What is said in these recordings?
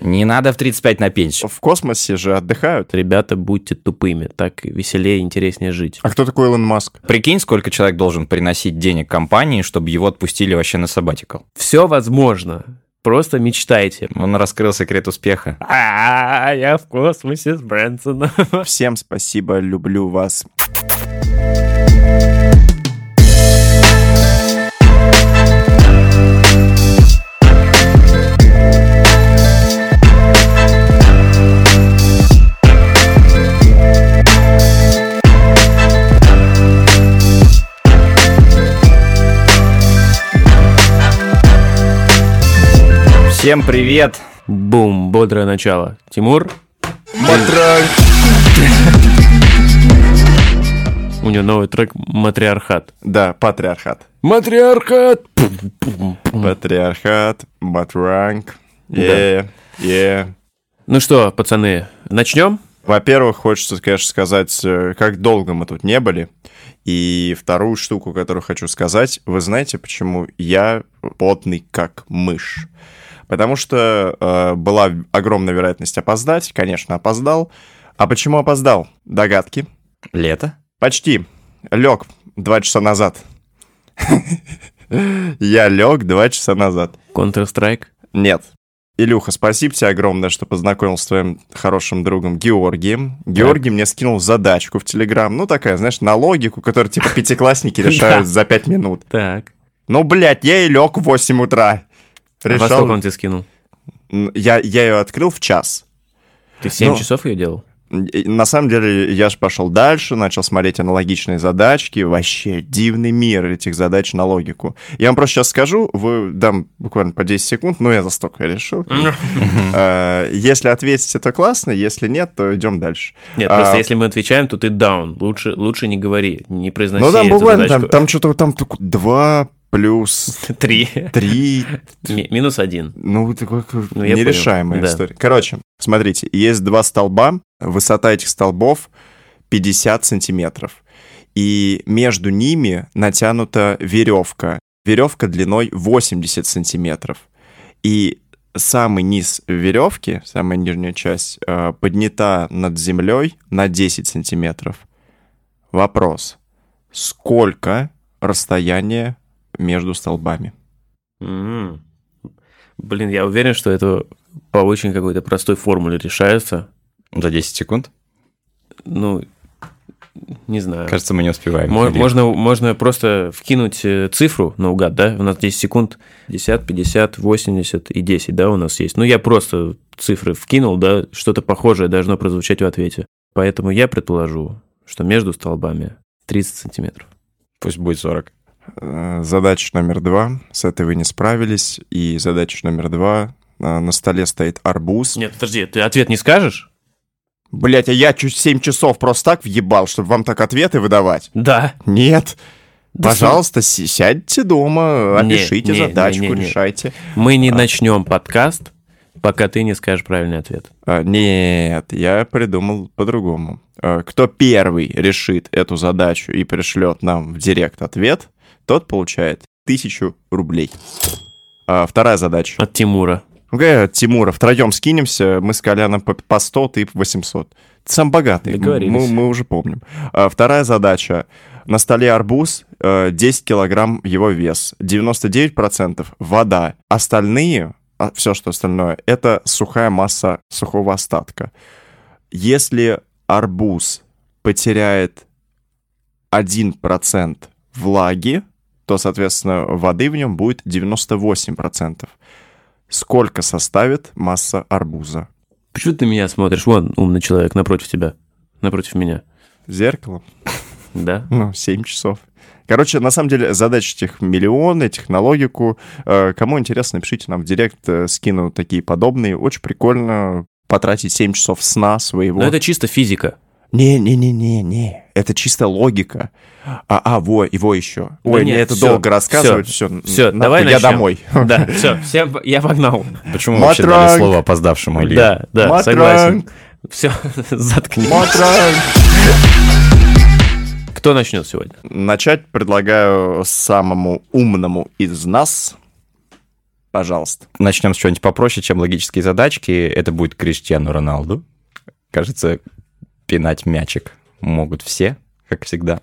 Не надо в 35 на пенсию. В космосе же отдыхают. Ребята, будьте тупыми, так веселее и интереснее жить. А кто такой Илон Маск? Прикинь, сколько человек должен приносить денег компании, чтобы его отпустили вообще на сабатикал. Все возможно. Просто мечтайте. Он раскрыл секрет успеха. А, я в космосе с Брэнсоном. Всем спасибо, люблю вас. Всем привет! Бум, бодрое начало. Тимур, Матранг. у него новый трек «Матриархат». Да, патриархат. Матриархат! Патриархат, матранг. Е, е. Ну что, пацаны, начнем? Во-первых, хочется, конечно, сказать, э, как долго мы тут не были. И вторую штуку, которую хочу сказать, вы знаете, почему я потный как мышь? Потому что э, была огромная вероятность опоздать, конечно, опоздал. А почему опоздал? Догадки? Лето? Почти. Лег два часа назад. Я лег два часа назад. Counter-Strike. Нет. Илюха, спасибо тебе огромное, что познакомил с твоим хорошим другом Георгием. Георгий мне скинул задачку в Телеграм. Ну, такая, знаешь, на логику, которую, типа, пятиклассники решают за пять минут. Так. Ну, блядь, я и лег в 8 утра. А во Решал... сколько он тебе скинул? Я, я ее открыл в час. Ты в 7 Ну. часов ее делал? На самом деле, я же пошел дальше, начал смотреть аналогичные задачки. Вообще дивный мир этих задач на логику. Я вам просто сейчас скажу, вы дам буквально по 10 секунд, но я за столько решил. Э, Если ответите, то классно, если нет, то идем дальше. Нет, А, просто если мы отвечаем, то ты даун. Лучше, лучше не говори, не произноси Ну там буквально, там, что-то там 2 плюс Три. 3, Ми- Минус один. Ну, такой Ну, нерешаемая понял, да. история. Короче, смотрите, есть два столба, высота этих столбов 50 сантиметров. И между ними натянута веревка. Веревка длиной 80 сантиметров. И самый низ веревки, самая нижняя часть, э, поднята над землей на 10 сантиметров. Вопрос. Сколько расстояние между столбами? М. Блин, я уверен, что это по очень какой-то простой формуле решается. За 10 секунд? Ну, не знаю. Кажется, мы не успеваем. Мо- Можно, можно просто вкинуть э, цифру наугад, да? У нас 10 секунд, 50, 50, 80 и 10, да, у нас есть. Ну, я просто цифры вкинул, да, что-то похожее должно прозвучать в ответе. Поэтому я предположу, что между столбами 30 сантиметров. Пусть будет 40. Э, Задача номер два. С этой вы не справились. И задача номер два. э, На столе стоит арбуз. Нет, подожди, ты ответ не скажешь? Блять, а я чуть 7 часов просто так въебал, чтобы вам так ответы выдавать? Да. Нет. Да Пожалуйста, си- сядьте дома, Не, опишите не, задачку, не, не, не. решайте. Мы не начнем подкаст, пока ты не скажешь правильный ответ. А, Нет, я придумал по-другому. А, Кто первый решит эту задачу и пришлет нам в директ ответ, тот получает тысячу рублей. А, Вторая задача. От Тимура. Ну, какая от Тимура, втроем скинемся, мы с Коляном по, по 100, ты по 800. Ты сам богатый, мы, мы уже помним. А, вторая задача. На столе арбуз, э, 10 килограмм его вес, 99% вода. Остальные, все что остальное, это сухая масса сухого остатка. Если арбуз потеряет 1% влаги, то, соответственно, воды в нем будет 98%. Сколько составит масса арбуза? Почему ты меня смотришь? Вон умный человек напротив тебя. Напротив меня. Зеркалом? Да? Ну, 7 часов. Короче, на самом деле, задач этих миллион, этих на логику. Кому интересно, напишите нам в директ, э, скину такие подобные. Очень прикольно потратить 7 часов сна своего. Но это чисто физика. Не-не-не-не-не, это чисто логика. А, а, во, его еще. Да Ой, нет, мне это всё, долго рассказывать, все. Все, давай я начнем. домой. Да, все, всем, я погнал. Почему вы вообще Матранг. дали слово опоздавшему Илье? Да, да, Матранг. согласен. Все, заткни. Матранг. Кто начнет сегодня? Начать предлагаю самому умному из нас. Пожалуйста. Начнем с чего-нибудь попроще, чем логические задачки. Это будет Криштиану Роналду. Кажется, пинать мячик могут все, как всегда.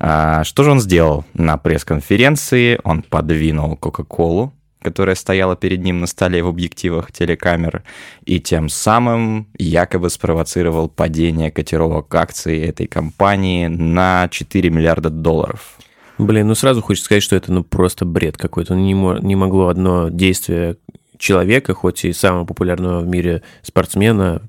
А, что же он сделал на пресс-конференции? Он подвинул Кока-Колу, которая стояла перед ним на столе в объективах телекамеры, и тем самым якобы спровоцировал падение котировок акций этой компании на 4 миллиарда долларов. Блин, ну сразу хочется сказать, что это ну просто бред какой-то. Не, не могло одно действие человека, хоть и самого популярного в мире спортсмена,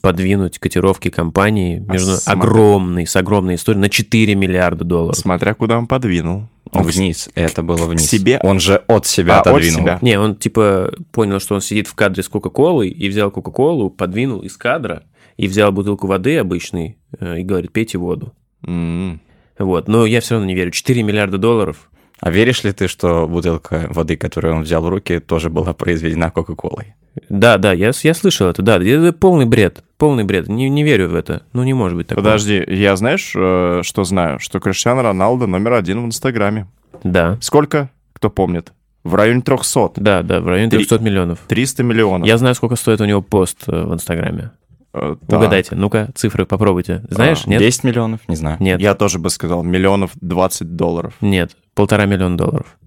подвинуть котировки компании между А смотри. огромной, с огромной историей на 4 миллиарда долларов. Смотря куда он подвинул. Он к- Вниз, это было вниз. себе? Он же от себя А, от отодвинул. себя. Не, он типа понял, что он сидит в кадре с Кока-Колой, и взял Кока-Колу, подвинул из кадра, и взял бутылку воды обычной, э, и говорит, пейте воду. М. Вот, но я все равно не верю. 4 миллиарда долларов. А веришь ли ты, что бутылка воды, которую он взял в руки, тоже была произведена Кока-Колой? Да, да, я, я слышал это, да. Это полный бред, полный бред. Не, не верю в это. Ну, не может быть такого. Подожди, я знаешь, э, что знаю? Что Криштиану Роналдо номер один в Инстаграме. Да, Сколько? Кто помнит? В районе 300. да, да, в районе Три- 300 миллионов. 300 миллионов. Я знаю, сколько стоит у него пост э, в Инстаграме. Э, да. Угадайте, ну-ка, цифры попробуйте. Знаешь, А, нет? 10 миллионов? Не знаю. Нет, Я тоже бы сказал, миллионов 20 долларов. нет, полтора миллиона долларов.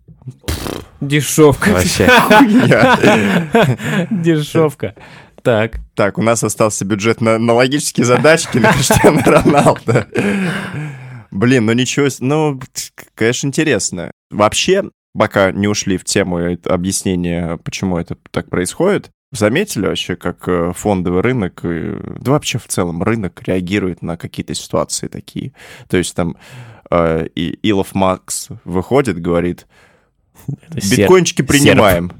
Дешевка. Вообще. Дешевка. Так. Так, у нас остался бюджет на, на логические задачки на Криштиану Роналдо. Блин, ну ничего, ну, конечно, интересно. Вообще, пока не ушли в тему это- объяснения, почему это так происходит, заметили вообще, как э, фондовый рынок, э, да вообще в целом рынок реагирует на какие-то ситуации такие? То есть там э, и Илон Маск выходит, говорит, серп. биткоинчики принимаем. Би-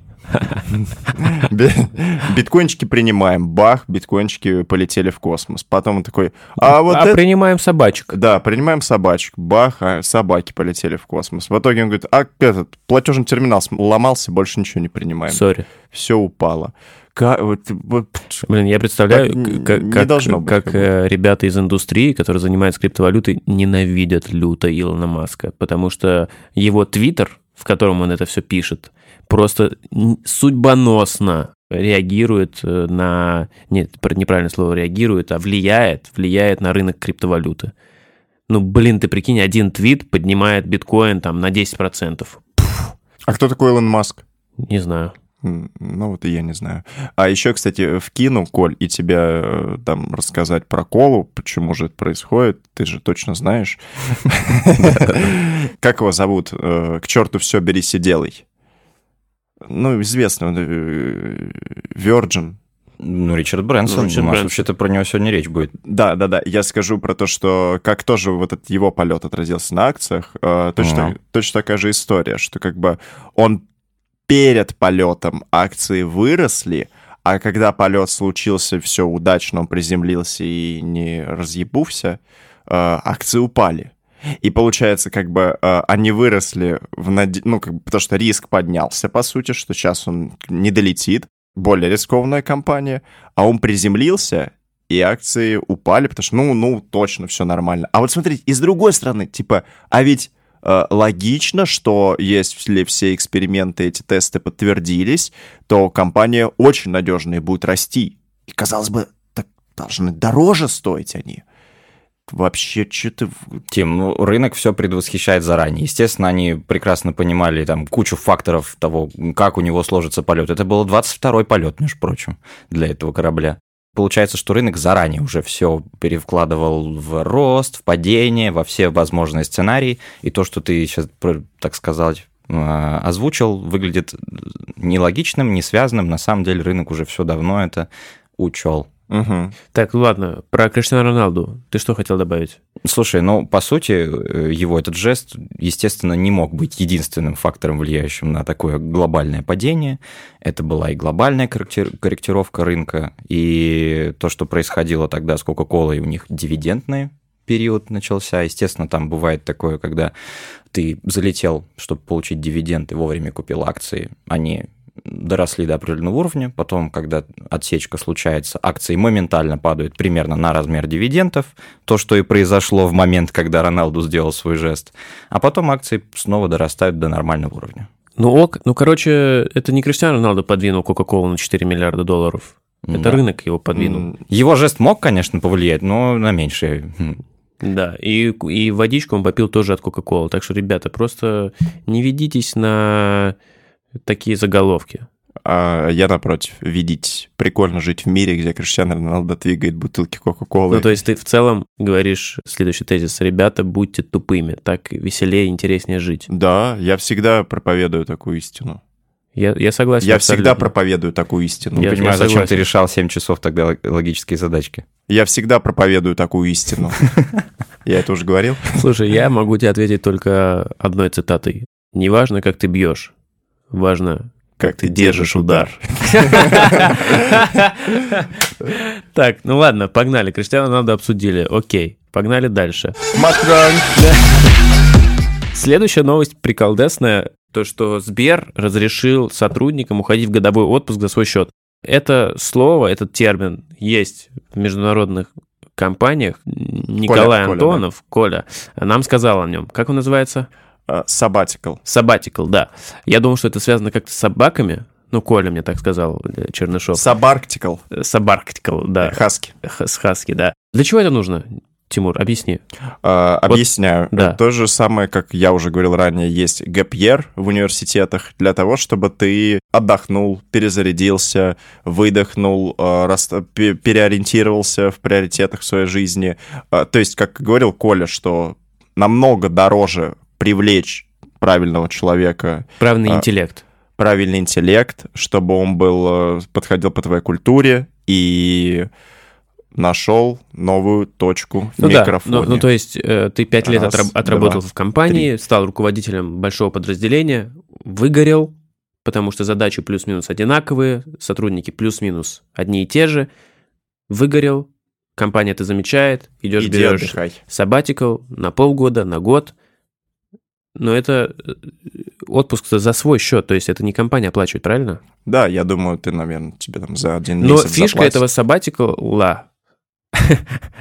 Биткоинчики принимаем. Бах, биткоинчики полетели в космос. Потом он такой, а вот а это... принимаем собачек. Да, принимаем собачек. Бах, а собаки полетели в космос. В итоге он говорит, а этот платежный терминал сломался, больше ничего не принимаем. Sorry. Все упало. Ка- вот- вот- Блин, я представляю, как, как- должно быть, как, как э, ребята из индустрии, которые занимаются криптовалютой, ненавидят люто Илона Маска, потому что его твиттер, в котором он это все пишет, просто судьбоносно реагирует э, на... Нет, пр- неправильное слово реагирует, а влияет, влияет на рынок криптовалюты. Ну, блин, ты прикинь, один твит поднимает биткоин там на 10%. А кто такой Илон Маск? Не знаю. Ну, вот и я не знаю. А еще, кстати, вкину, Коль, и тебя э, там рассказать про колу, почему же это происходит, ты же точно знаешь. Как его зовут? Э, К черту все, берись и делай. Ну, известно, э, Virgin. Ну, Ричард Брэнсон. Ричард У нас Брэнсон. вообще-то про него сегодня речь будет. Да, да, да. Я скажу про то, что как тоже вот этот его полет отразился на акциях, э, точно, Ага. точно такая же история, что как бы он перед полетом акции выросли, а когда полет случился, все удачно, он приземлился и не разъебувся, э, акции упали. И получается, как бы э, они выросли в наде... ну, как бы, потому что риск поднялся, по сути, что сейчас он не долетит, более рискованная компания, а он приземлился, и акции упали, потому что, ну, ну, точно, все нормально. А вот смотрите, и с другой стороны, типа, а ведь э, логично, что если все эксперименты, эти тесты подтвердились, то компания очень надежная будет расти. И, казалось бы, так должны дороже стоить они. Вообще, что-то... Тим, ну, рынок все предвосхищает заранее. Естественно, они прекрасно понимали там кучу факторов того, как у него сложится полет. Это был 22-й полет, между прочим, для этого корабля. Получается, что рынок заранее уже все перевкладывал в рост, в падение, во все возможные сценарии. И то, что ты сейчас, так сказать, э, озвучил, выглядит нелогичным, не связанным. На самом деле рынок уже все давно это учел. Мгм. Так, ладно, про Криштиану Роналду. Ты что хотел добавить? Слушай, ну, по сути, э, его этот жест, естественно, не мог быть единственным фактором, влияющим на такое глобальное падение. Это была и глобальная корректир- корректировка рынка, и то, что происходило тогда с Кока-Колой, у них дивидендный период начался. Естественно, там бывает такое, когда ты залетел, чтобы получить дивиденды, вовремя купил акции, они доросли до определенного уровня, потом, когда отсечка случается, акции моментально падают примерно на размер дивидендов, то, что и произошло в момент, когда Роналду сделал свой жест, а потом акции снова дорастают до нормального уровня. Ну ок, ну короче, это не Криштиану Роналдо подвинул Кока-Колу на 4 миллиарда долларов. Это Да. рынок его подвинул. Его жест мог, конечно, повлиять, но на меньшее. Хм. Да, и, и водичку он попил тоже от Кока-Колы. Так что, ребята, просто не ведитесь на такие заголовки. А я, напротив, видеть прикольно жить в мире, где Криштиану Роналдо двигает бутылки Кока-Колы. Ну, то есть ты в целом говоришь следующий тезис. Ребята, будьте тупыми, так веселее и интереснее жить. Да, я всегда проповедую такую истину. Я, я согласен. Я всегда абсолютно. проповедую такую истину. Не Я- понимаю, я зачем ты решал 7 часов тогда лог- логические задачки. Я всегда проповедую такую истину. Я это уже говорил? Слушай, я могу тебе ответить только одной цитатой. Не важно, как ты бьешь, важно, как ты держишь удар. Так, ну ладно, погнали. Криштиану надо обсудили. Окей, погнали дальше. Макрон! Следующая новость приколдесная. То, что Сбер разрешил сотрудникам уходить в годовой отпуск за свой счет. Это слово, этот термин есть в международных компаниях. Николай Коля, Антонов, Коля, нам сказал о нем. Как он называется? Сабатикл. Sabbatical, да. Я думал, что это связано как-то с собаками. Ну, Коля мне так сказал, э, Чернышов. Сабарктикл. Sabbatical, да. Хаски. Х- С хаски, да. Для чего это нужно, Тимур? Объясни. А, Объясняю. да. То же самое, как я уже говорил ранее, есть ГПР в университетах для того, чтобы ты отдохнул, перезарядился, выдохнул, рас- пе- переориентировался в приоритетах своей жизни. То есть, как говорил Коля, что намного дороже привлечь правильного человека, Правильный А, интеллект. правильный интеллект, чтобы он был э, подходил по твоей культуре и нашел новую точку в Ну да, микрофоне. ну, ну, то есть э, ты пять лет Раз, отраб- отработал два, в компании, стал руководителем большого подразделения, выгорел, потому что задачи плюс-минус одинаковые, сотрудники плюс-минус одни и те же, выгорел, компания это замечает, идешь Иди берешь отдыхай. sabbatical на полгода, на год, но это э, отпуск за свой счет, то есть это не компания оплачивает, правильно? Да, я думаю, ты, наверное, тебе там за один Но месяц фишка заплатят. этого sabbatical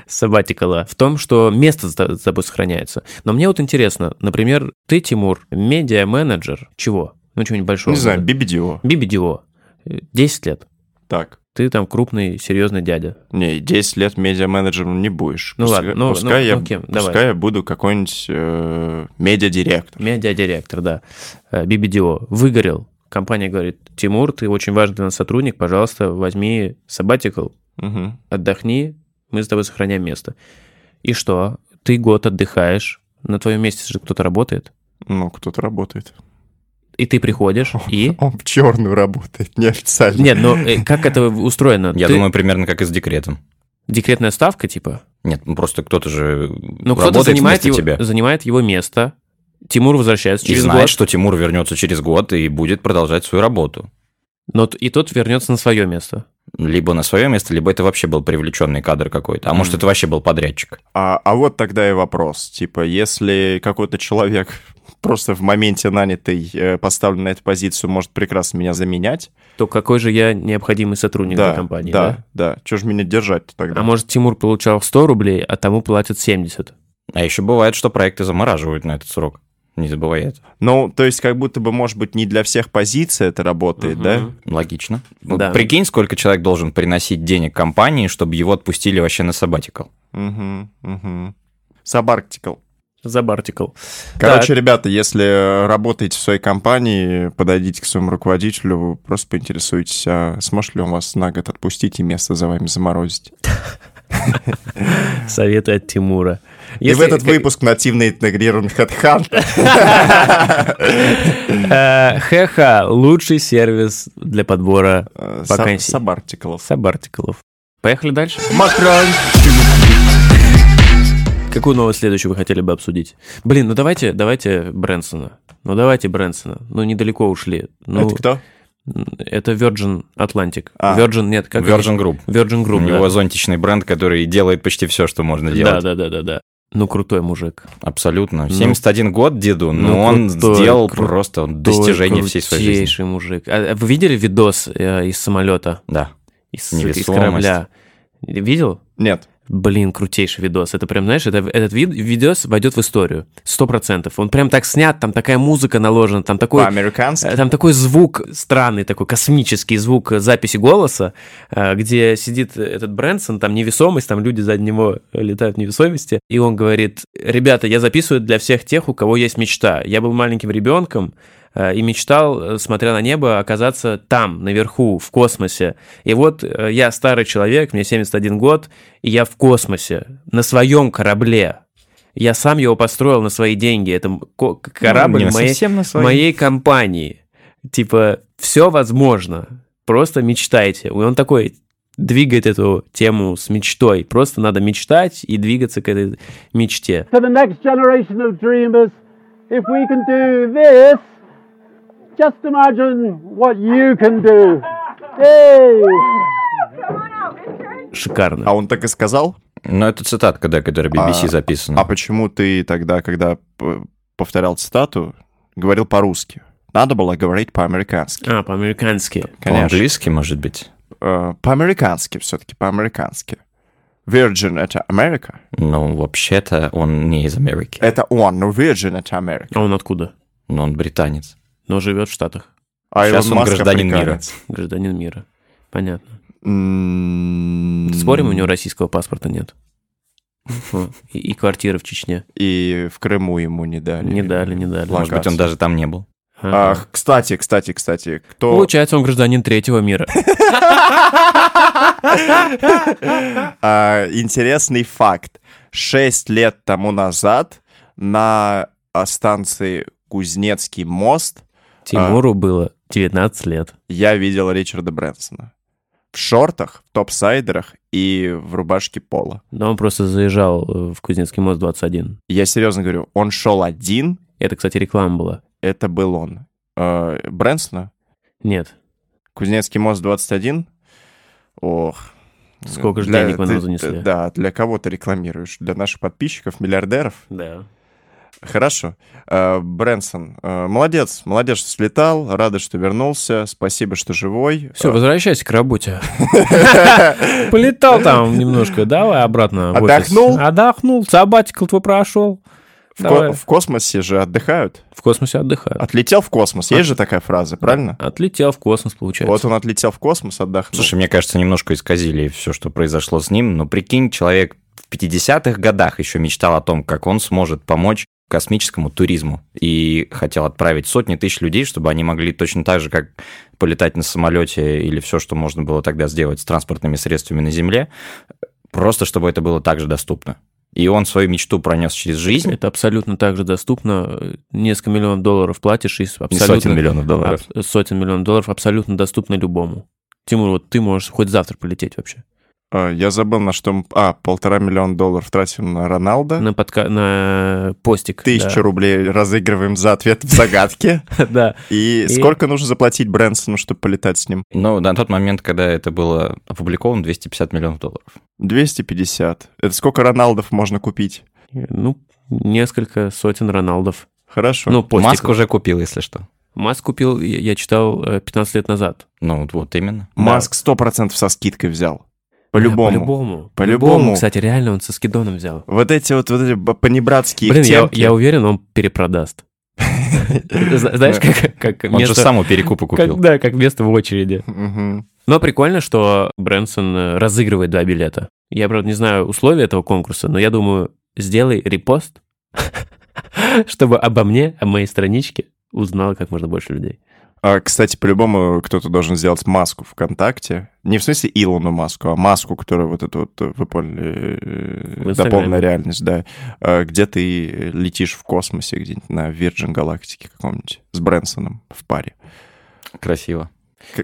sabbatical в том, что место за тобой сохраняется. Но мне вот интересно, например, ты, Тимур, медиа-менеджер чего? Ну, чего-нибудь большого. Не знаю, BBDO. BBDO. э, 10 лет. Так. Ты там крупный, серьезный дядя. Не, 10 лет медиа-менеджером не будешь. Ну Пускай- ладно, ну- пускай, ну- я, ну кем? пускай Давай. я буду какой-нибудь э, медиа-директор. Медиа-директор, да. Э, BBDO. Выгорел. Компания говорит, Тимур, ты очень важный для нас сотрудник, пожалуйста, возьми sabbatical, Мгм. отдохни, мы с тобой сохраняем место. И что? Ты год отдыхаешь, на твоем месте же кто-то работает, Ну, кто-то работает. И ты приходишь, и... Он в черную работает, неофициально. Нет, ну э, как это устроено? Я Ты- думаю, примерно как и с декретом. Декретная ставка, типа? Нет, ну просто кто-то же Ну, кто-то работает занимает вместо его, тебя. занимает его место, Тимур возвращается И через знает, год, что Тимур вернется через год и будет продолжать свою работу. но и тот вернется на свое место. Либо на свое место, либо это вообще был привлеченный кадр какой-то. А может, Мгм. это вообще был подрядчик. А, а вот тогда и вопрос. Типа, если какой-то человек просто в моменте нанятый, э, поставлен на эту позицию, может прекрасно меня заменять. То какой же я необходимый сотрудник да, для компании, да? да, да. Чего же меня держать тогда? А может, Тимур получал 100 рублей, а тому платят 70? А еще бывает, что проекты замораживают на этот срок. Не забывай это. Ну, то есть, как будто бы, может быть, не для всех позиций это работает, да? Мгм. Логично. Вот Да. Прикинь, сколько человек должен приносить денег компании, чтобы его отпустили вообще на сабатикал. Угу, угу. Сабарктикл. Забартикл. Короче, ребята, если работаете в своей компании, подойдите к своему руководителю, просто поинтересуйтесь, а сможет ли он вас на год отпустить и место за вами заморозить. Советы от Тимура. и в этот выпуск нативно интегрирован HeadHunt. Э, Хэха – лучший сервис для подбора Э, Вакансий. Сабартиклов. сабартиклов. Поехали дальше. Макрон. Какую новость следующую вы хотели бы обсудить? Блин, ну давайте, давайте Брэнсона. Ну давайте Брэнсона. Ну недалеко ушли. Ну, Это кто? это Virgin Atlantic. А. Virgin, нет, как Virgin Group. Virgin Group, У да. него зонтичный бренд, который делает почти все, что можно Да, делать. да, да, да, да. Ну, крутой мужик. Абсолютно. Ну, 71 год деду, но ну, он крутой, сделал крутой, просто достижение всей своей жизни. Крутейший мужик. А вы видели видос э, из самолета? Да. Из, из корабля? Видел? Нет. Блин, крутейший видос. Это прям, знаешь, это, этот вид, видос войдет в историю. Сто процентов. Он прям так снят, там такая музыка наложена, там такой... По-американски? Э, Там такой звук странный, такой космический звук записи голоса, э, где сидит этот Брэнсон, там невесомость, там люди за него летают в невесомости, и он говорит, ребята, я записываю для всех тех, у кого есть мечта. Я был маленьким ребенком, э, и мечтал, э, смотря на небо, оказаться там, наверху, в космосе. И вот э, я старый человек, мне 71 год, и я в космосе, на своем корабле. Я сам его построил на свои деньги. Это ко- корабль Ну, не моей, совсем на свои. моей компании. Типа, все возможно. Просто мечтайте. И он такой двигает эту тему с мечтой. Просто надо мечтать и двигаться к этой мечте. to the next generation of dreamers. If we can do this, just imagine what you can do. Hey! Шикарно. А он так и сказал? Но это цитатка, да, которая BBC А- записана. А почему ты тогда, когда повторял цитату, говорил по-русски? Надо было говорить по-американски. А, по-американски. Конечно. По-английски, может быть. Э, по-американски все-таки, по-американски. Virgin — это Америка? Ну, вообще-то он не из Америки. Это он, но Virgin — это Америка. А он откуда? Но он британец. Но живет в Штатах. А Сейчас Илон он Маск гражданин мира. африканец. Гражданин мира. Понятно. М, Спорим, у него российского паспорта нет. И, и квартиры в Чечне. И в Крыму ему не дали. Не дали, не дали. Может быть, он даже там не был. Ах, кстати, кстати, кстати, кто... Получается, он гражданин третьего мира. А, интересный факт. Шесть лет тому назад на а, станции Кузнецкий мост Тимуру было 19 лет. я видел Ричарда Брэнсона. В шортах, в топсайдерах и в рубашке пола. Но он просто заезжал э, в Кузнецкий мост 21. Я серьезно говорю, он шел один, Это, кстати, реклама была. это был он. Э, Брэнсона? Нет. Кузнецкий мост 21? Ох. Сколько же Для- денег ты- нам занесли. Да, для кого ты рекламируешь? Для наших подписчиков, миллиардеров? Да. Хорошо. Э, Брэнсон, э, молодец, молодец, что слетал, рада, что вернулся, спасибо, что живой. Все, возвращайся к работе. Полетал там немножко, давай обратно. Отдохнул? Отдохнул, сабатикл твой прошел. в, ко- в космосе же отдыхают. В космосе отдыхают. Отлетел в космос, есть же такая фраза, правильно? Отлетел в космос, получается. Вот он отлетел в космос, отдохнул. Слушай, мне кажется, немножко исказили все, что произошло с ним. Но прикинь, человек в 50-х годах еще мечтал о том, как он сможет помочь космическому туризму. И хотел отправить сотни тысяч людей, чтобы они могли точно так же, как полетать на самолете или все, что можно было тогда сделать с транспортными средствами на Земле, просто чтобы это было также доступно. И он свою мечту пронес через жизнь. Это абсолютно так же доступно. Несколько миллионов долларов платишь и абсолютно... сотен миллионов долларов. сотен миллионов долларов абсолютно доступно любому. Тимур, вот ты можешь хоть завтра полететь вообще. А, Я забыл, на что... мы- А, полтора миллиона долларов тратим на Роналда. На, подка... на постик. Тысячу рублей разыгрываем за ответ в загадке. Да. да. И сколько нужно заплатить Брэнсону, чтобы полетать с ним? Но на тот момент, когда это было опубликовано, 250 миллионов долларов. 250. Это сколько Роналдов можно купить? Ну, несколько сотен Роналдов. Хорошо. Ну, постик. Маск уже купил, если что. Маск купил, я читал, э, 15 лет назад. Ну, вот, вот именно. Маск 100% со скидкой взял. Да, По-любому. По-любому. По-любому. Кстати, реально он со скидоном взял. Вот эти вот, вот эти понебратские Блин, я, я уверен, он перепродаст. Зна- Знаешь, как, как Он же место... сам у перекупа купил. как- да, как место в очереди. Мгм. Но прикольно, что Брэнсон э, разыгрывает два билета. Я, правда, не знаю условия этого конкурса, но я думаю, сделай репост, чтобы обо мне, о моей страничке узнало как можно больше людей. А, кстати, по-любому кто-то должен сделать маску ВКонтакте. Не в смысле Илону маску, а маску, которая вот это вот, э, вы поняли, э, дополненная реальность, да. А, Где ты летишь в космосе, где-нибудь на Virgin Галактике каком-нибудь, с Брэнсоном в паре. Красиво.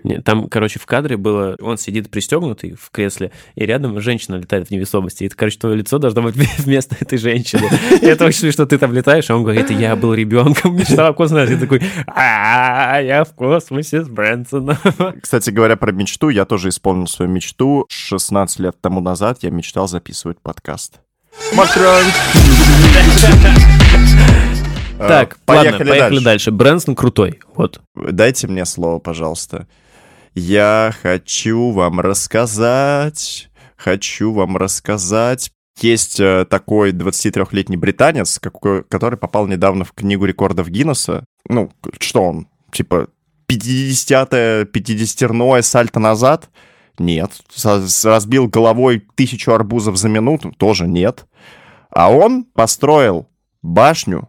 Не, Там, короче, в кадре было, он сидит пристегнутый в кресле, и рядом женщина летает в невесомости. И, короче, твое лицо должно быть вместо этой женщины. И это очень смешно, ты там летаешь, а он говорит, я был ребенком, мечтал о космосе. И такой, а я в космосе с Брэнсоном. Кстати говоря, про мечту, я тоже исполнил свою мечту. 16 лет тому назад я мечтал записывать подкаст. Макрон! Так, Э, ладно, поехали дальше. Брэнсон крутой, вот. Дайте мне слово, пожалуйста. Я хочу вам рассказать хочу вам рассказать. Есть э, такой 23-летний британец, который попал недавно в книгу рекордов Гиннесса. Ну, что он, типа 50-е, 50-терное сальто назад? Нет. Разбил головой тысячу арбузов за минуту? Тоже нет. А он построил башню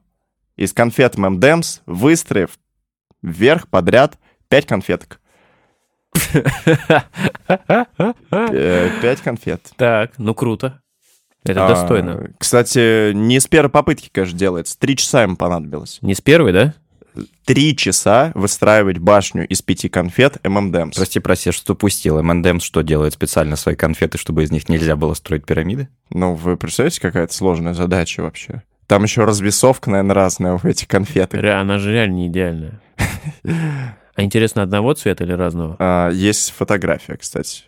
из конфет ММДМС, выстроив вверх подряд 5 конфеток. Э, Пять конфет. Так, ну круто. Это А, достойно. Кстати, не с первой попытки, конечно, делается. Три часа ему понадобилось. Не с первой, да? Три часа выстраивать башню из пяти конфет ММДМС. Прости, прости, что упустил. МНДМ что делает специально свои конфеты, чтобы из них нельзя было строить пирамиды? Ну, вы представляете, какая-то сложная задача вообще? Там еще развесовка, наверное, разная в этих конфетах. Ре- Она же реально не идеальная. А интересно, одного цвета или разного? А, есть фотография, кстати.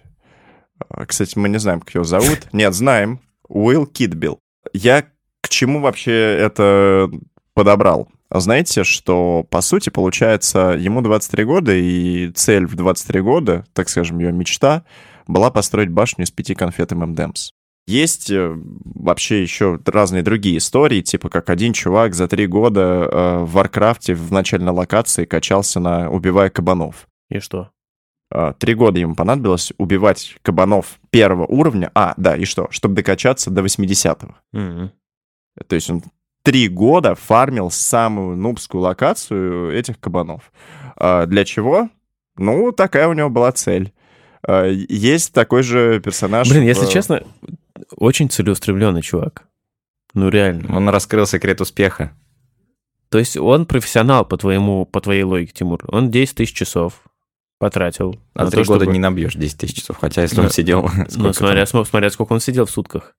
А, Кстати, мы не знаем, как его зовут. Нет, знаем. Уилл Китбилл. Я к чему вообще это подобрал? А Знаете, что, по сути, получается, ему 23 года, и цель в 23 года, так скажем, ее мечта, была построить башню из пяти конфет ММДМС. Есть э, вообще еще разные другие истории, типа как один чувак за три года э, в Варкрафте в начальной локации качался на «Убивая кабанов». И что? А, Три года ему понадобилось убивать кабанов первого уровня. А, да, и что? Чтобы докачаться до 80-го. М-м. То есть он три года фармил самую нубскую локацию этих кабанов. А, Для чего? Ну, такая у него была цель. А, Есть такой же персонаж... Блин, если в- честно, очень целеустремленный чувак. Ну, реально. Он раскрыл секрет успеха. То есть он профессионал по твоему, по твоей логике, Тимур. Он 10 тысяч часов потратил. А на три то, года чтобы- не набьешь 10 тысяч часов, хотя если он Ну, сидел... Ну, смотря, там? смо- смотря сколько он сидел в сутках.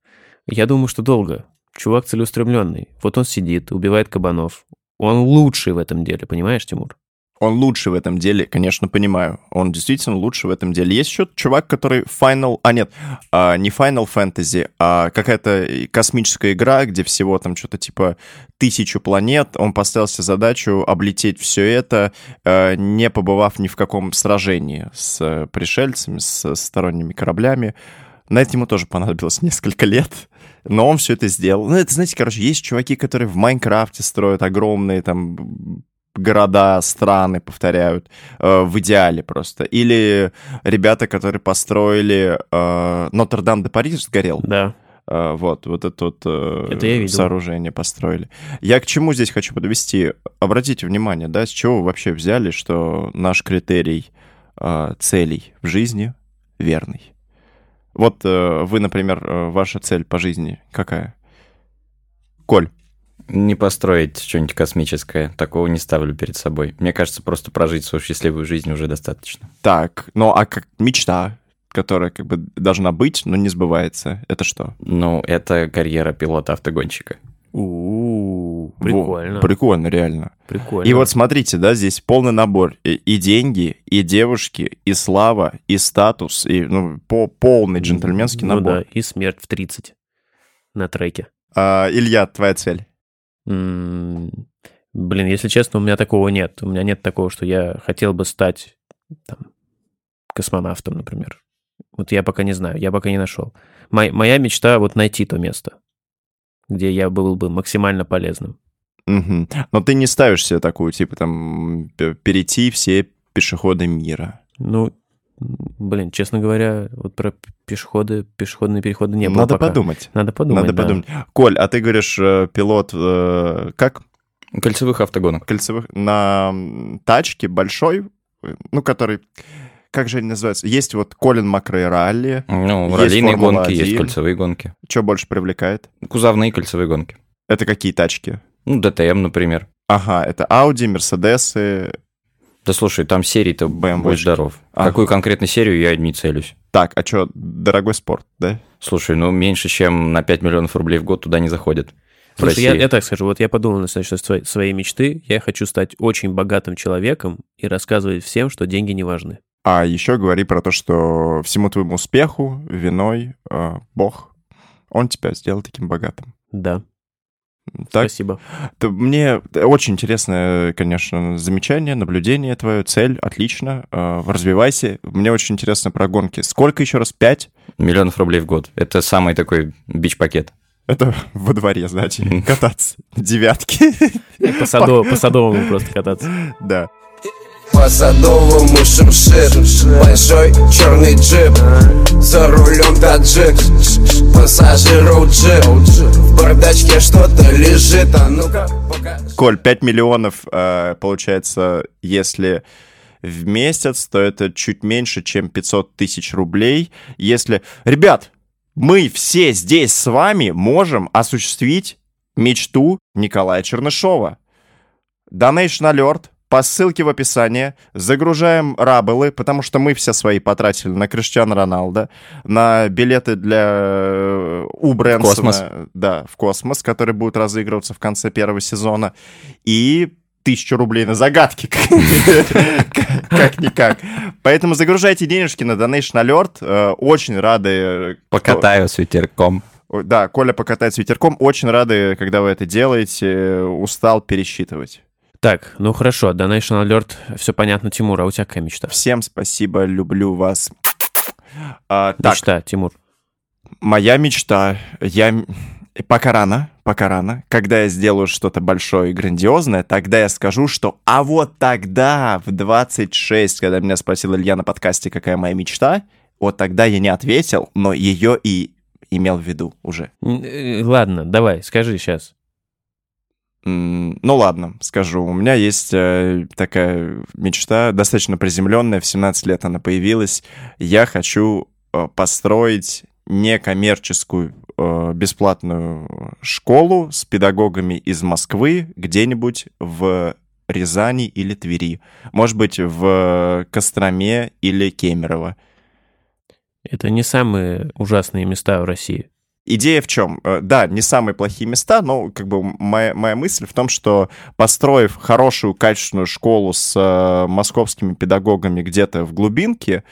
Я думаю, что долго. Чувак целеустремленный. Вот он сидит, убивает кабанов. Он лучший в этом деле, понимаешь, Тимур? Он лучше в этом деле, конечно, понимаю. Он действительно лучше в этом деле. Есть еще чувак, который Final... А, нет, а, не Final Fantasy, а какая-то космическая игра, где всего там что-то типа тысячу планет. Он поставил себе задачу облететь все это, э, не побывав ни в каком сражении с э, пришельцами, с сторонними кораблями. На это ему тоже понадобилось несколько лет. Но он все это сделал. Ну, это, знаете, короче, есть чуваки, которые в Майнкрафте строят огромные там города, страны повторяют э, в идеале просто. Или ребята, которые построили э, Нотр-Дам-де-Париж сгорел. Да. Э, вот, вот это вот э, Это я видел. сооружение построили. Я к чему здесь хочу подвести? Обратите внимание, да, с чего вы вообще взяли, что наш критерий э, целей в жизни верный? Вот э, вы, например, э, ваша цель по жизни какая? Коль, Не построить что-нибудь космическое, такого не ставлю перед собой. Мне кажется, просто прожить свою счастливую жизнь уже достаточно. так, ну а как мечта, которая как бы должна быть, но не сбывается, это что? Ну, это карьера пилота-автогонщика. У-у-у, Во, прикольно. прикольно, реально. Прикольно. И вот смотрите, да, здесь полный набор. И, и деньги, и девушки, и слава, и статус, и ну, по, полный джентльменский Ну набор. да, и смерть в 30 на треке. А, Илья, твоя цель? Блин, если честно, у меня такого нет. У меня нет такого, что я хотел бы стать там, космонавтом, например. Вот я пока не знаю, я пока не нашел. Мой- моя мечта вот найти то место, где я был бы максимально полезным. Мгм. Но ты не ставишь себе такую, типа, там, перейти все пешеходы мира. Ну, блин, честно говоря, вот про пешеходы, пешеходные переходы не было Надо пока. подумать. Надо подумать, Надо да. подумать. Коль, а ты говоришь, э, пилот, э, как? Кольцевых автогонок. Кольцевых, на тачке большой, э, ну, который, как же они называются? Есть вот Колин Макрей Ралли. Ну, Есть Формула гонки, есть 1. кольцевые гонки. Что больше привлекает? Кузовные кольцевые гонки. Это какие тачки? Ну, ДТМ, например. Ага, это Audi, Мерседесы. Да слушай, там серий-то BMW будь здоров. Ага. Какую конкретно серию я не целюсь. Так, а что, дорогой спорт, да? Слушай, ну меньше, чем на 5 миллионов рублей в год туда не заходит. Слушай, я, я так скажу, вот я подумал насчет своей, своей мечты. Я хочу стать очень богатым человеком и рассказывать всем, что деньги не важны. А еще говори про то, что всему твоему успеху виной э, Бог. Он тебя сделал таким богатым. Да. Так, Спасибо. т- мне очень интересное, конечно, замечание, наблюдение твое, цель, отлично, э, развивайся. Мне очень интересно про гонки. Сколько еще раз? Пять? Миллионов рублей в год. Это самый такой бич-пакет. Это во дворе, знаете, кататься. Девятки. По, по садовому просто кататься. Да. По садовому шимшит Большой черный джип За рулем таджик Пассажиру джип В бардачке что-то лежит А ну-ка покажи Коль, 5 миллионов, э, получается, если в месяц, то это чуть меньше, чем 500 тысяч рублей. Если... Ребят, мы все здесь с вами можем осуществить мечту Николая Чернышова. Donation Alert, по ссылке в описании. Загружаем рабелы, потому что мы все свои потратили на Криштиану Роналда, на билеты для э, у Брэнсона. космос. Да, в космос, который будет разыгрываться в конце первого сезона. И тысячу рублей на загадки. Как-никак. Поэтому загружайте денежки на Donation Alert. Э, Очень рады... э, Покатаю с ветерком. Да, Коля покатает с ветерком. Очень рады, когда вы это делаете. Устал пересчитывать. Так, ну хорошо, Donation Alert, все понятно, Тимур, а у тебя какая мечта? Всем спасибо, люблю вас. А, так, Мечта, Тимур. моя мечта. Я пока рано, пока рано. Когда я сделаю что-то большое и грандиозное, тогда я скажу, что а вот тогда, в 26, когда меня спросил Илья на подкасте, какая моя мечта, вот тогда я не ответил, но ее и имел в виду уже. Э, Ладно, давай, скажи сейчас. Ну ладно, скажу. У меня есть э, такая мечта, достаточно приземленная, в 17 лет она появилась. Я хочу э, построить некоммерческую э, бесплатную школу с педагогами из Москвы где-нибудь в Рязани или Твери. Может быть, в Костроме или Кемерово. Это не самые ужасные места в России. Идея в чем? Э, Да, не самые плохие места, но как бы моя, моя мысль в том, что построив хорошую, качественную школу с э, московскими педагогами где-то в глубинке,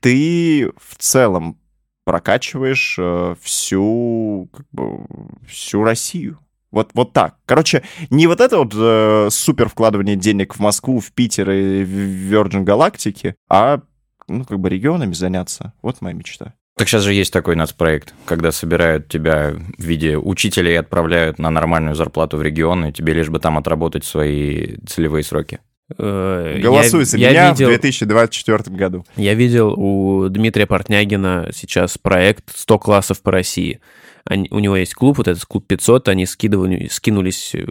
ты в целом прокачиваешь э, всю, как бы, всю Россию. Вот, вот так. Короче, не вот это вот э, супер вкладывание денег в Москву, в Питер и в Virgin Галактики, а ну, как бы регионами заняться. Вот моя мечта. Так сейчас же есть такой нацпроект, когда собирают тебя в виде учителя и отправляют на нормальную зарплату в регион, и тебе лишь бы там отработать свои целевые сроки. Э, Голосуй я- за я меня видел- в 2024 году. Я видел у Дмитрия Портнягина сейчас проект 100 классов по России. Они- у него есть клуб, вот этот клуб 500, они скидывали, скинулись э,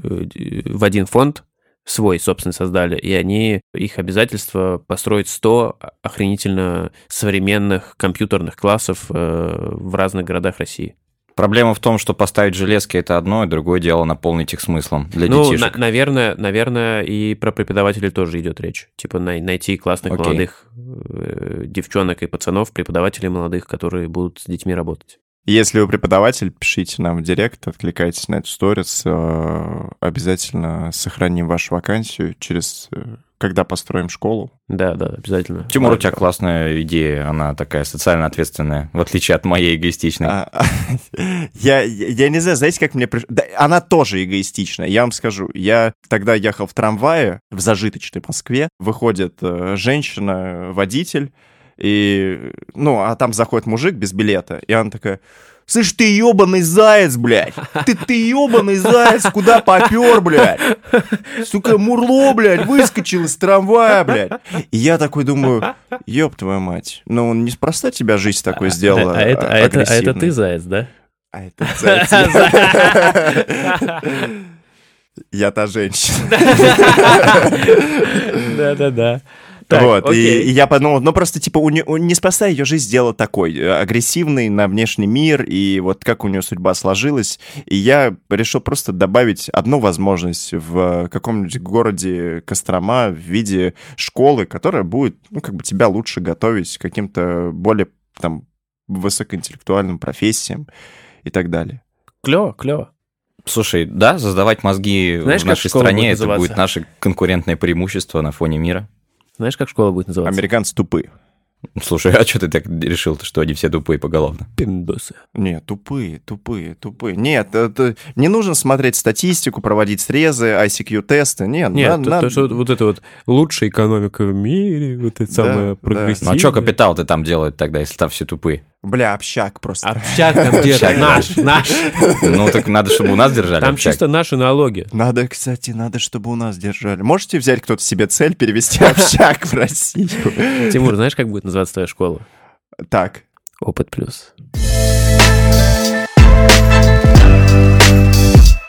в один фонд, свой, собственно, создали, и они, их обязательство построить 100 охренительно современных компьютерных классов э, в разных городах России. Проблема в том, что поставить железки это одно, и другое дело наполнить их смыслом для ну, детишек. на- наверное, наверное, и про преподавателей тоже идет речь. Типа най- найти классных Окей. молодых э, девчонок и пацанов, преподавателей молодых, которые будут с детьми работать. Если вы преподаватель, пишите нам в директ, откликайтесь на эту сторис. э, Обязательно сохраним вашу вакансию через... э, Когда построим школу. Да, да, обязательно. Тимур, у тебя Ладно. классная идея, она такая социально ответственная, в отличие от моей эгоистичной. А, Я, я, не знаю, знаете, как мне... Да, она тоже эгоистичная, я вам скажу. Я тогда ехал в трамвае в зажиточной Москве, выходит э, женщина, водитель, и, ну, а там заходит мужик без билета, и она такая, слышь, ты ебаный заяц, блядь, ты, ты ебаный заяц, куда попер, блядь, сука, мурло, блядь, выскочил из трамвая, блядь. И я такой думаю, ёб твою мать, ну, неспроста тебя жизнь такой сделала А, а это, а, это, а это ты заяц, да? А это заяц. Я та женщина. Да-да-да. Вот, и, и я подумал, ну просто, типа, у нее, неспроста ее жизнь сделала такой, э, агрессивный на внешний мир, и вот как у нее судьба сложилась, и я решил просто добавить одну возможность в каком-нибудь городе Кострома в виде школы, которая будет, ну, как бы тебя лучше готовить к каким-то более, там, высокоинтеллектуальным профессиям и так далее. Клево, клево. Слушай, да, создавать мозги Знаешь, в нашей стране будет это будет наше конкурентное преимущество на фоне мира. Знаешь, как школа будет называться? Американцы тупые. Слушай, а что ты так решил, что они все тупые поголовно? Пиндосы. Не, тупые, тупые, тупые. Нет, это, не нужно смотреть статистику, проводить срезы, ICQ-тесты. Нет, Нет, на- то, на- то, что вот это вот лучшая экономика в мире, вот это Да, самое да. прогрессивное. Ну а что капитал-то там делает тогда, если там все тупые? Бля, общак просто. Общак там держит, наш, наш. Ну так надо, чтобы у нас держали Там общак. чисто наши налоги. Надо, кстати, надо, чтобы у нас держали. Можете взять кто-то себе цель перевести общак в Россию? Тимур, знаешь, как будет называться твоя школа? Так, Опыт плюс.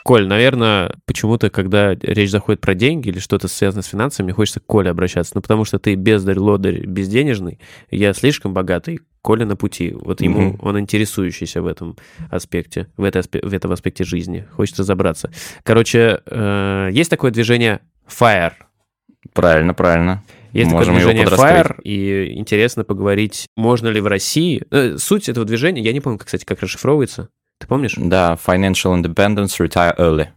Коль, наверное, почему-то, когда речь заходит про деньги или что-то связано с финансами, мне хочется к Коле обращаться. Ну, потому что ты бездарь, лодырь, безденежный, я слишком богатый, Коля на пути. Вот ему, Мгм. он интересующийся в этом аспекте, в, этой в этом аспекте жизни. Хочет разобраться. Короче, э, есть такое движение FIRE. Правильно, правильно. Есть Можем такое движение. FIRE, и интересно поговорить, можно ли в России... э, Суть этого движения, я не помню, кстати, как расшифровывается. Ты помнишь? Да, financial independence, retire early.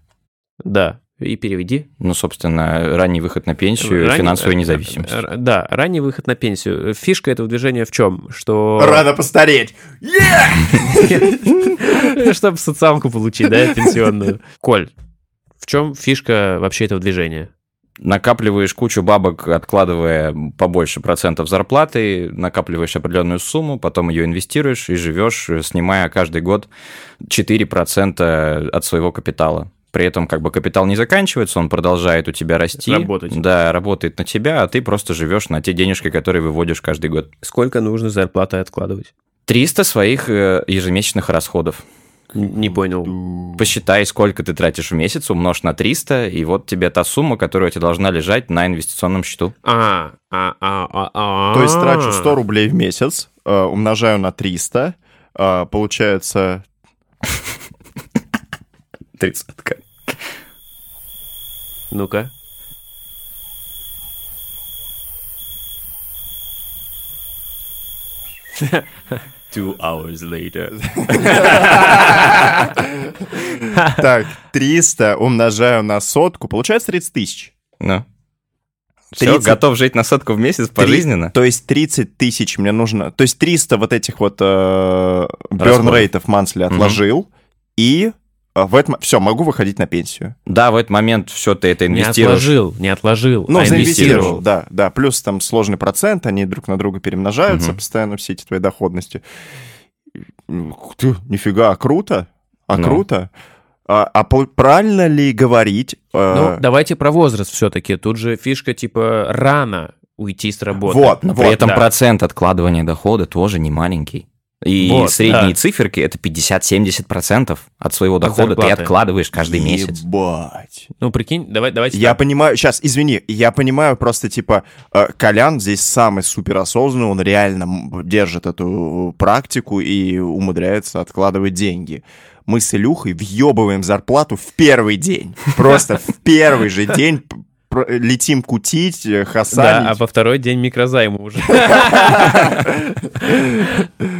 Да. И переведи. Ну, собственно, ранний выход на пенсию, Ранний- финансовая э, независимость. э, Да, ранний выход на пенсию. Фишка этого движения в чем? Что... рано постареть. Чтобы социалку получить, да, пенсионную. Коль, в чем фишка вообще этого движения? Накапливаешь кучу бабок, откладывая побольше процентов зарплаты, накапливаешь определенную сумму, потом ее инвестируешь и живешь, снимая каждый год 4% от своего капитала. При этом как бы капитал не заканчивается, он продолжает у тебя расти. Работать. Да, работает на тебя, а ты просто живешь на те денежки, которые выводишь каждый год. Сколько нужно зарплаты откладывать? 300 своих э, ежемесячных расходов. Не понял. Посчитай, сколько ты тратишь в месяц, умножь на 300, и вот тебе та сумма, которая у тебя должна лежать на инвестиционном счету. А, а, а, а, а. То есть трачу 100 рублей в месяц, э, умножаю на 300, э, получается... Тридцатка. Ну-ка. Two hours later. Так, 300 умножаю на сотку, получается 30 тысяч. Ну. Все, 30. готов жить на сотку в месяц пожизненно? То есть 30 тысяч мне нужно... То есть 300 вот этих вот э, burn рейтов Мгм. отложил, и э, в этом... Все, могу выходить на пенсию. Да, в этот момент все ты это Не инвестируешь. отложил, не отложил, Ну, а заинвестировал, да, да. Плюс там сложный процент, они друг на друга перемножаются Мгм. постоянно, все эти твои доходности. Ты, нифига, а круто? А Ну. круто? А, а правильно ли говорить... э, Ну, давайте про возраст все-таки. Тут же фишка типа рано уйти с работы. Вот, Но вот, при этом да. процент откладывания дохода тоже не маленький. И Вот, средние да. циферки это 50-70% от своего дохода ты откладываешь каждый месяц. Ебать. Ну, прикинь, давай, давайте Я так. понимаю, сейчас, извини, я понимаю просто, типа, э, Колян здесь самый суперосознанный, он реально держит эту практику и умудряется откладывать деньги. Мы с Илюхой въебываем зарплату в первый день. Просто в первый же день летим кутить, э, Да, хасанить. а во второй день микрозайму уже.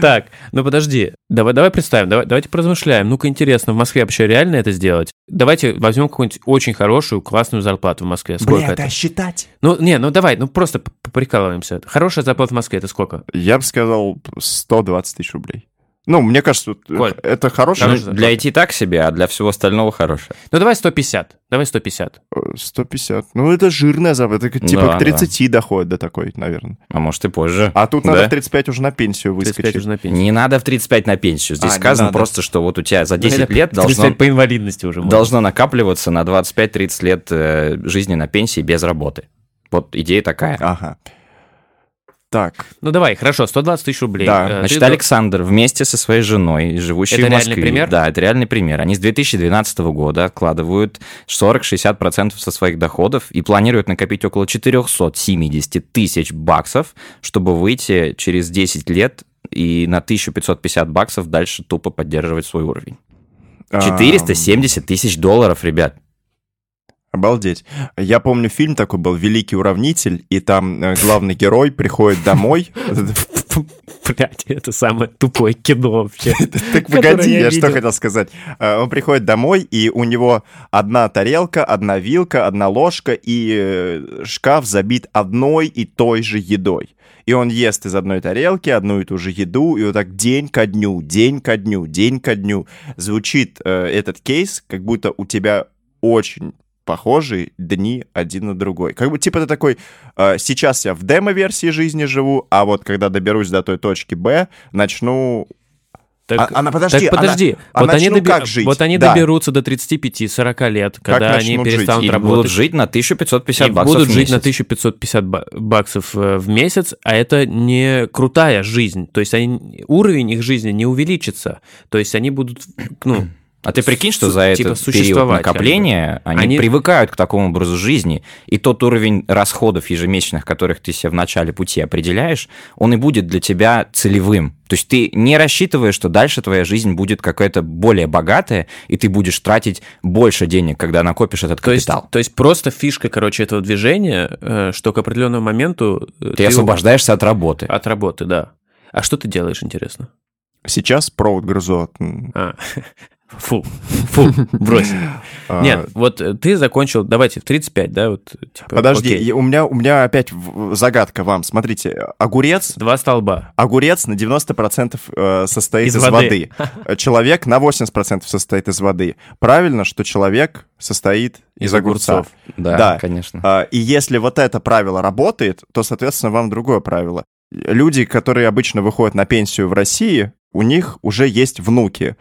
Так, ну подожди, давай, давай представим, давай, давайте поразмышляем. Ну-ка, интересно, в Москве вообще реально это сделать? Давайте возьмем какую-нибудь очень хорошую, классную зарплату в Москве. Сколько Бля, это? да считать. Ну, не, ну давай, ну просто п- прикалываемся. Хорошая зарплата в Москве это сколько? Я бы сказал 120 тысяч рублей. Ну, мне кажется, э, Коль, это хорошая Ну, для IT так себе, а для всего остального хорошее. Ну давай 150, давай 150. э, 150. Ну, это жирная зарплата. Это типа Да, к 30 доходит до такой, наверное. А может и позже. А тут Да. надо в 35 уже на пенсию 35 выскочить. уже на пенсию. Не надо в 35 на пенсию. Здесь А, сказано просто, что вот у тебя за 10 Это лет должно, 35 по инвалидности уже. можно. должно накапливаться на 25-30 лет э, жизни на пенсии без работы. Вот идея такая. Ага. Так, Ну давай, хорошо, 120 тысяч рублей. Да, Э, Значит, ты- Александр вместе со своей женой, живущей Это в реальный Москве. пример? Да, это реальный пример. Они с 2012 года откладывают 40-60% со своих доходов и планируют накопить около 470 тысяч баксов, чтобы выйти через 10 лет и на 1550 баксов дальше тупо поддерживать свой уровень. а, 470 тысяч долларов, ребят. Обалдеть. Я помню фильм такой был «Великий уравнитель», и там э, главный герой приходит домой, Блядь, это самое тупое кино вообще. Так погоди, я что хотел сказать. Э, Он приходит домой, и у него одна тарелка, одна вилка, одна ложка, и э, шкаф забит одной и той же едой. И он ест из одной тарелки одну и ту же еду, и вот так день ко дню, день ко дню, день ко дню. Звучит этот кейс, как будто у тебя очень похожие дни один на другой. Как бы, типа, ты такой, э, сейчас я в демо-версии жизни живу, а вот когда доберусь до той точки Б, начну Так, А- она- подожди, так подожди. она- вот, а они доби- как жить? вот они Да. доберутся до 35-40 лет, когда они начнут жить? перестанут И работать. будут жить на 1550 и баксов будут в жить на месяц. 1550 ба- баксов э, в месяц, а это не крутая жизнь. То есть они, уровень их жизни не увеличится. То есть они будут, ну, А ты прикинь, что за типа этот период накопления они, Они- привыкают к такому образу жизни, и тот уровень расходов ежемесячных, которых ты себе в начале пути определяешь, он и будет для тебя целевым. То есть ты не рассчитываешь, что дальше твоя жизнь будет какая-то более богатая, и ты будешь тратить больше денег, когда накопишь этот то есть, капитал. то есть просто фишка, короче, этого движения, э, что к определенному моменту э, Ты освобождаешься от работы. от работы, да. А что ты делаешь, интересно? Сейчас провод грызу А, фу, фу, брось. а, Нет, вот э, ты закончил, давайте, в 35, да, вот, типа, Подожди, окей. у меня, у меня опять загадка вам. Смотрите, огурец, Два столба. огурец на 90% э, состоит Из из, воды. воды. Человек на 80% состоит из воды. Правильно, что человек состоит из, Из огурца. огурцов. Да, Да. конечно. А, И если вот это правило работает, то, соответственно, вам другое правило. Люди, которые обычно выходят на пенсию в России, у них уже есть внуки.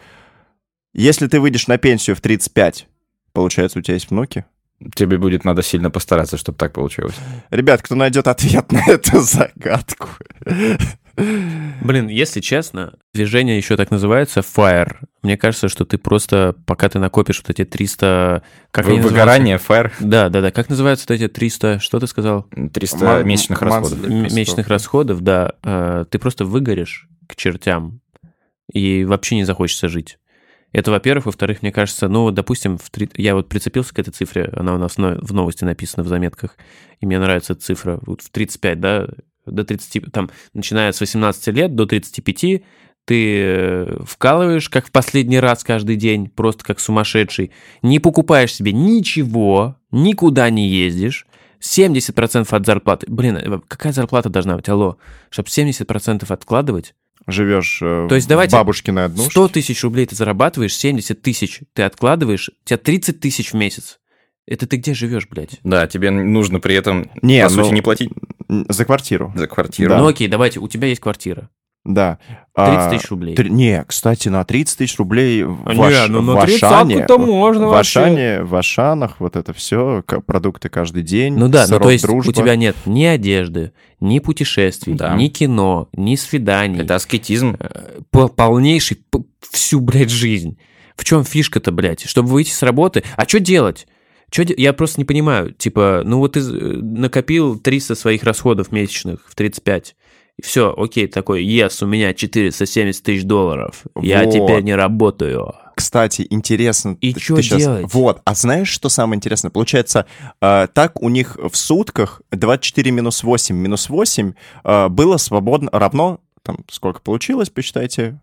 Если ты выйдешь на пенсию в 35, получается, у тебя есть внуки? Тебе будет надо сильно постараться, чтобы так получилось. Ребят, кто найдет ответ на эту загадку? Блин, если честно, движение еще так называется FIRE. Мне кажется, что ты просто, пока ты накопишь вот эти 300... Как называются? Выгорание, фэр, Да, да, да. Как называются вот эти 300... Что ты сказал? 300 Ма- месячных расходов. Месячных расходов, да. Э, Ты просто выгоришь к чертям и вообще не захочется жить. Это, во-первых. Во-вторых, мне кажется, ну, допустим, в три- я вот прицепился к этой цифре, она у нас в новости написана в заметках, и мне нравится эта цифра. Вот в 35, да, до 30, там, начиная с 18 лет до 35, ты э, вкалываешь, как в последний раз каждый день, просто как сумасшедший, не покупаешь себе ничего, никуда не ездишь, 70% от зарплаты. Блин, э, какая зарплата должна быть? Алло. Чтобы 70% откладывать? Живешь э, То есть давайте бабушкиной однушке? 100 тысяч рублей ты зарабатываешь, 70 тысяч ты откладываешь, у тебя 30 тысяч в месяц. Это ты где живешь, блядь? Да, тебе нужно при этом, Не, по ну, сути, не платить За квартиру. за квартиру. Да. Ну окей, давайте, у тебя есть квартира. Да. 30 А, тысяч рублей. Три- Не, кстати, на 30 тысяч рублей в, не, Аш- ну в на Ашане, 30-ку-то можно в вообще. Ашане, в Ашанах вот это все, продукты каждый день, Ну да, ну то есть дружба. у тебя нет ни одежды, ни путешествий, Да. ни кино, ни свиданий. Это аскетизм. Э, по- полнейший всю, блядь, жизнь. В чем фишка-то, блядь? Чтобы выйти с работы. А что делать? Чё Я просто не понимаю. Типа, ну вот ты э, накопил 300 своих расходов месячных в 35. И все, окей, такой, ес, у меня 470 тысяч долларов. Я Вот. теперь не работаю. Кстати, интересно. И ты- ты щас- делать? Вот, а знаешь, что самое интересное? Получается, э, так у них в сутках 24 минус 8 минус 8 э, было свободно, равно, там, сколько получилось, посчитайте,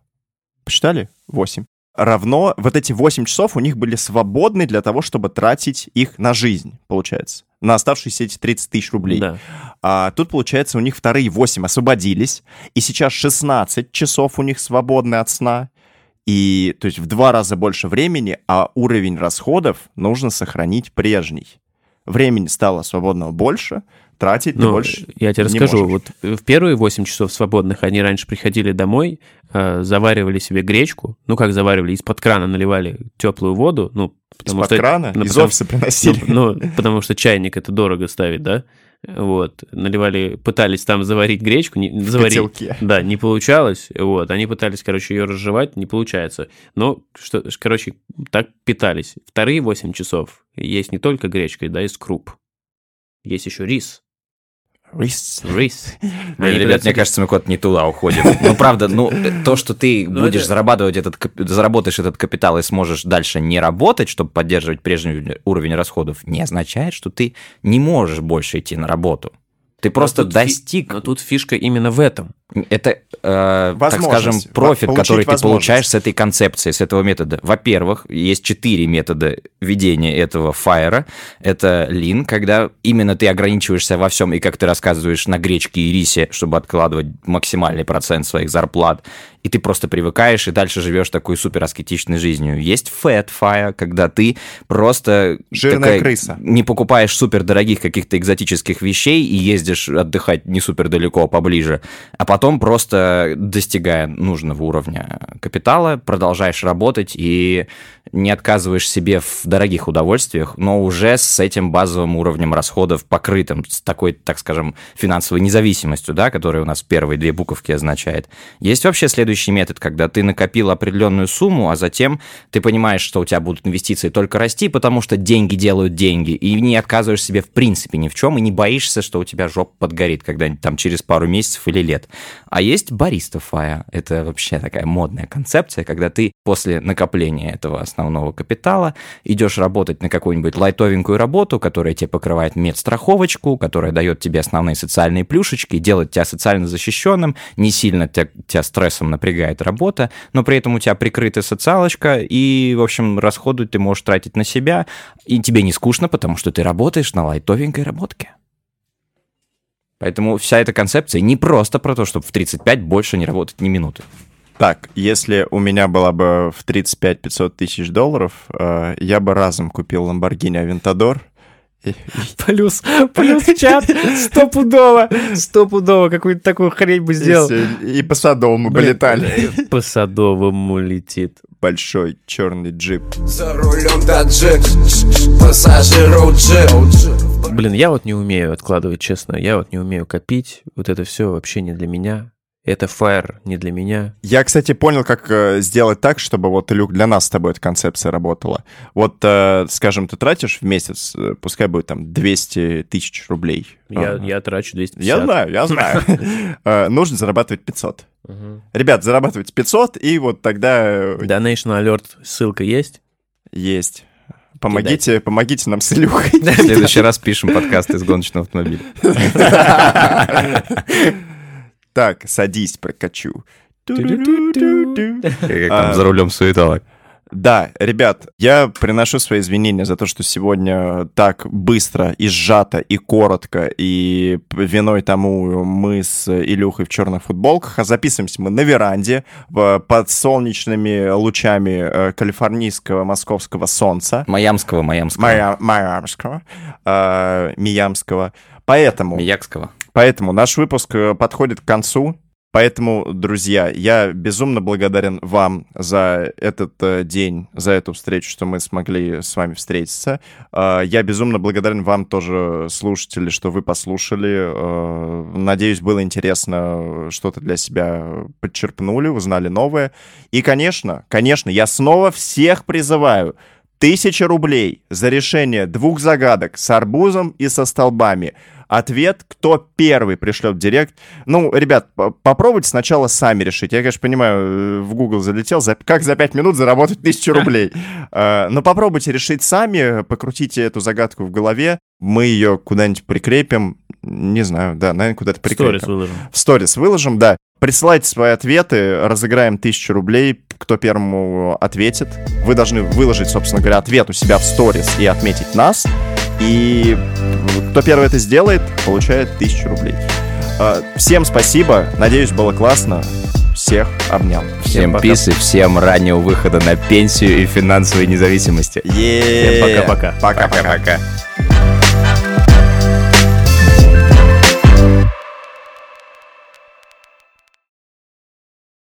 посчитали? 8. Равно, вот эти 8 часов у них были свободны для того, чтобы тратить их на жизнь, получается, на оставшиеся эти 30 тысяч рублей. Да. А тут, получается, у них вторые 8 освободились, и сейчас 16 часов у них свободны от сна, и, то есть, в два раза больше времени, а уровень расходов нужно сохранить прежний. Времени стало свободного больше, тратить ты Ну, больше я тебе расскажу. можешь. Вот в первые 8 часов свободных они раньше приходили домой, э, заваривали себе гречку. Ну, как заваривали? Из-под крана наливали теплую воду. Ну, потому Из-под что... крана? ну, Из потому- офиса приносили. Ну, ну, потому что чайник это дорого ставить, да? Вот, наливали, пытались там заварить гречку, не, заварить. котелке. Да, не получалось. Вот, они пытались, короче, ее разжевать, не получается. Но, что, короче, так питались. Вторые 8 часов есть не только гречка, да, из круп. Есть еще рис. Рис. Рис. Блин, ребят, мне кажется, мы куда-то не туда уходим. Ну, правда, ну, то, что ты Ну, будешь зарабатывать этот, заработаешь этот капитал и сможешь дальше не работать, чтобы поддерживать прежний уровень расходов, не означает, что ты не можешь больше идти на работу. Ты просто тут фи- достиг Но тут фишка именно в этом. Это, э, так скажем, профит, который ты получаешь с этой концепции, с этого метода. Во-первых, есть четыре метода ведения этого фаера. Это лин, когда именно ты ограничиваешься во всем, и как ты рассказываешь, на гречке и рисе, чтобы откладывать максимальный процент своих зарплат. И ты просто привыкаешь, и дальше живешь такой супер аскетичной жизнью. Есть fat fire, когда ты просто... Жирная такая- крыса. не покупаешь супер дорогих каких-то экзотических вещей и ездишь отдыхать не супер далеко, а поближе, а потом просто достигая нужного уровня капитала, продолжаешь работать и не отказываешь себе в дорогих удовольствиях, но уже с этим базовым уровнем расходов покрытым, с такой, так скажем, финансовой независимостью, да, которая у нас первые две буковки означает. Есть вообще следующий метод, когда ты накопил определенную сумму, а затем ты понимаешь, что у тебя будут инвестиции только расти, потому что деньги делают деньги, и не отказываешь себе в принципе ни в чем, и не боишься, что у тебя жопа подгорит когда-нибудь там через пару месяцев или лет. А есть бариста фая. Это вообще такая модная концепция, когда ты после накопления этого основного капитала идешь работать на какую-нибудь лайтовенькую работу, которая тебе покрывает медстраховочку, которая дает тебе основные социальные плюшечки, делает тебя социально защищенным, не сильно тебя, тебя стрессом напрягает работа, но при этом у тебя прикрыта социалочка, и, в общем, расходы ты можешь тратить на себя, и тебе не скучно, потому что ты работаешь на лайтовенькой работке. Поэтому вся эта концепция не просто про то, чтобы в 35 больше не работать ни минуты. Так, если у меня была бы в 35-500 тысяч долларов, э, я бы разом купил Lamborghini Aventador. Плюс, плюс чат, стопудово, стопудово, какую-то такую хрень бы сделал. И, и по Садовому бы летали. По Садовому летит. Большой черный джип. За рулем таджик, пассажиру джип Блин, я вот не умею откладывать, честно. Я вот не умею копить. Вот это все вообще не для меня. Это фаер не для меня. Я, кстати, понял, как э, сделать так, чтобы вот, Люк, для нас с тобой эта концепция работала. Вот, э, скажем, ты тратишь в месяц, э, пускай будет там 200 тысяч рублей. Я, А, я трачу 250. Я знаю, я знаю. Э, Нужно зарабатывать 500. Мгм. Ребят, зарабатывайте 500, и вот тогда э, Donation Alert, ссылка есть? есть. Помогите, помогите нам с Илюхой. В следующий раз пишем подкаст из гоночного автомобиля. Так, садись, прокачу. Как А. там за рулем суетолог. Да, ребят, я приношу свои извинения за то, что сегодня так быстро и сжато, и коротко, и виной тому мы с Илюхой в черных футболках, а записываемся мы на веранде под солнечными лучами э, калифорнийского московского солнца, Майамского, Майамского. Майя- майамского, э, миямского. Поэтому... Миякского. Поэтому наш выпуск э, подходит к концу. Поэтому, друзья, я безумно благодарен вам за этот э, день, за эту встречу, что мы смогли с вами встретиться. Э, я безумно благодарен вам тоже, слушатели, что вы послушали. Э, надеюсь, было интересно, что-то для себя подчерпнули, узнали новое. И, конечно, конечно, я снова всех призываю. Тысяча рублей за решение двух загадок с арбузом и со столбами. Ответ, кто первый пришлет в директ. Ну, ребят, по- попробуйте сначала сами решить. Я, конечно, понимаю, э, в Google залетел, за- как за 5 минут заработать тысячу рублей. Э, Но попробуйте решить сами, покрутите эту загадку в голове. Мы ее куда-нибудь прикрепим. Не знаю, да, наверное, куда-то прикрепим. Сторис выложим. В сторис выложим, да. Присылайте свои ответы, разыграем тысячу рублей, кто первому ответит. Вы должны выложить, собственно говоря, ответ у себя в сторис и отметить нас. И кто первый это сделает, получает тысячу рублей. А, Всем спасибо, надеюсь, было классно. Всех обнял. Всем пока. писы, всем раннего выхода на пенсию и финансовой независимости. Е-е-е. Всем пока-пока. Пока-пока. Пока-пока.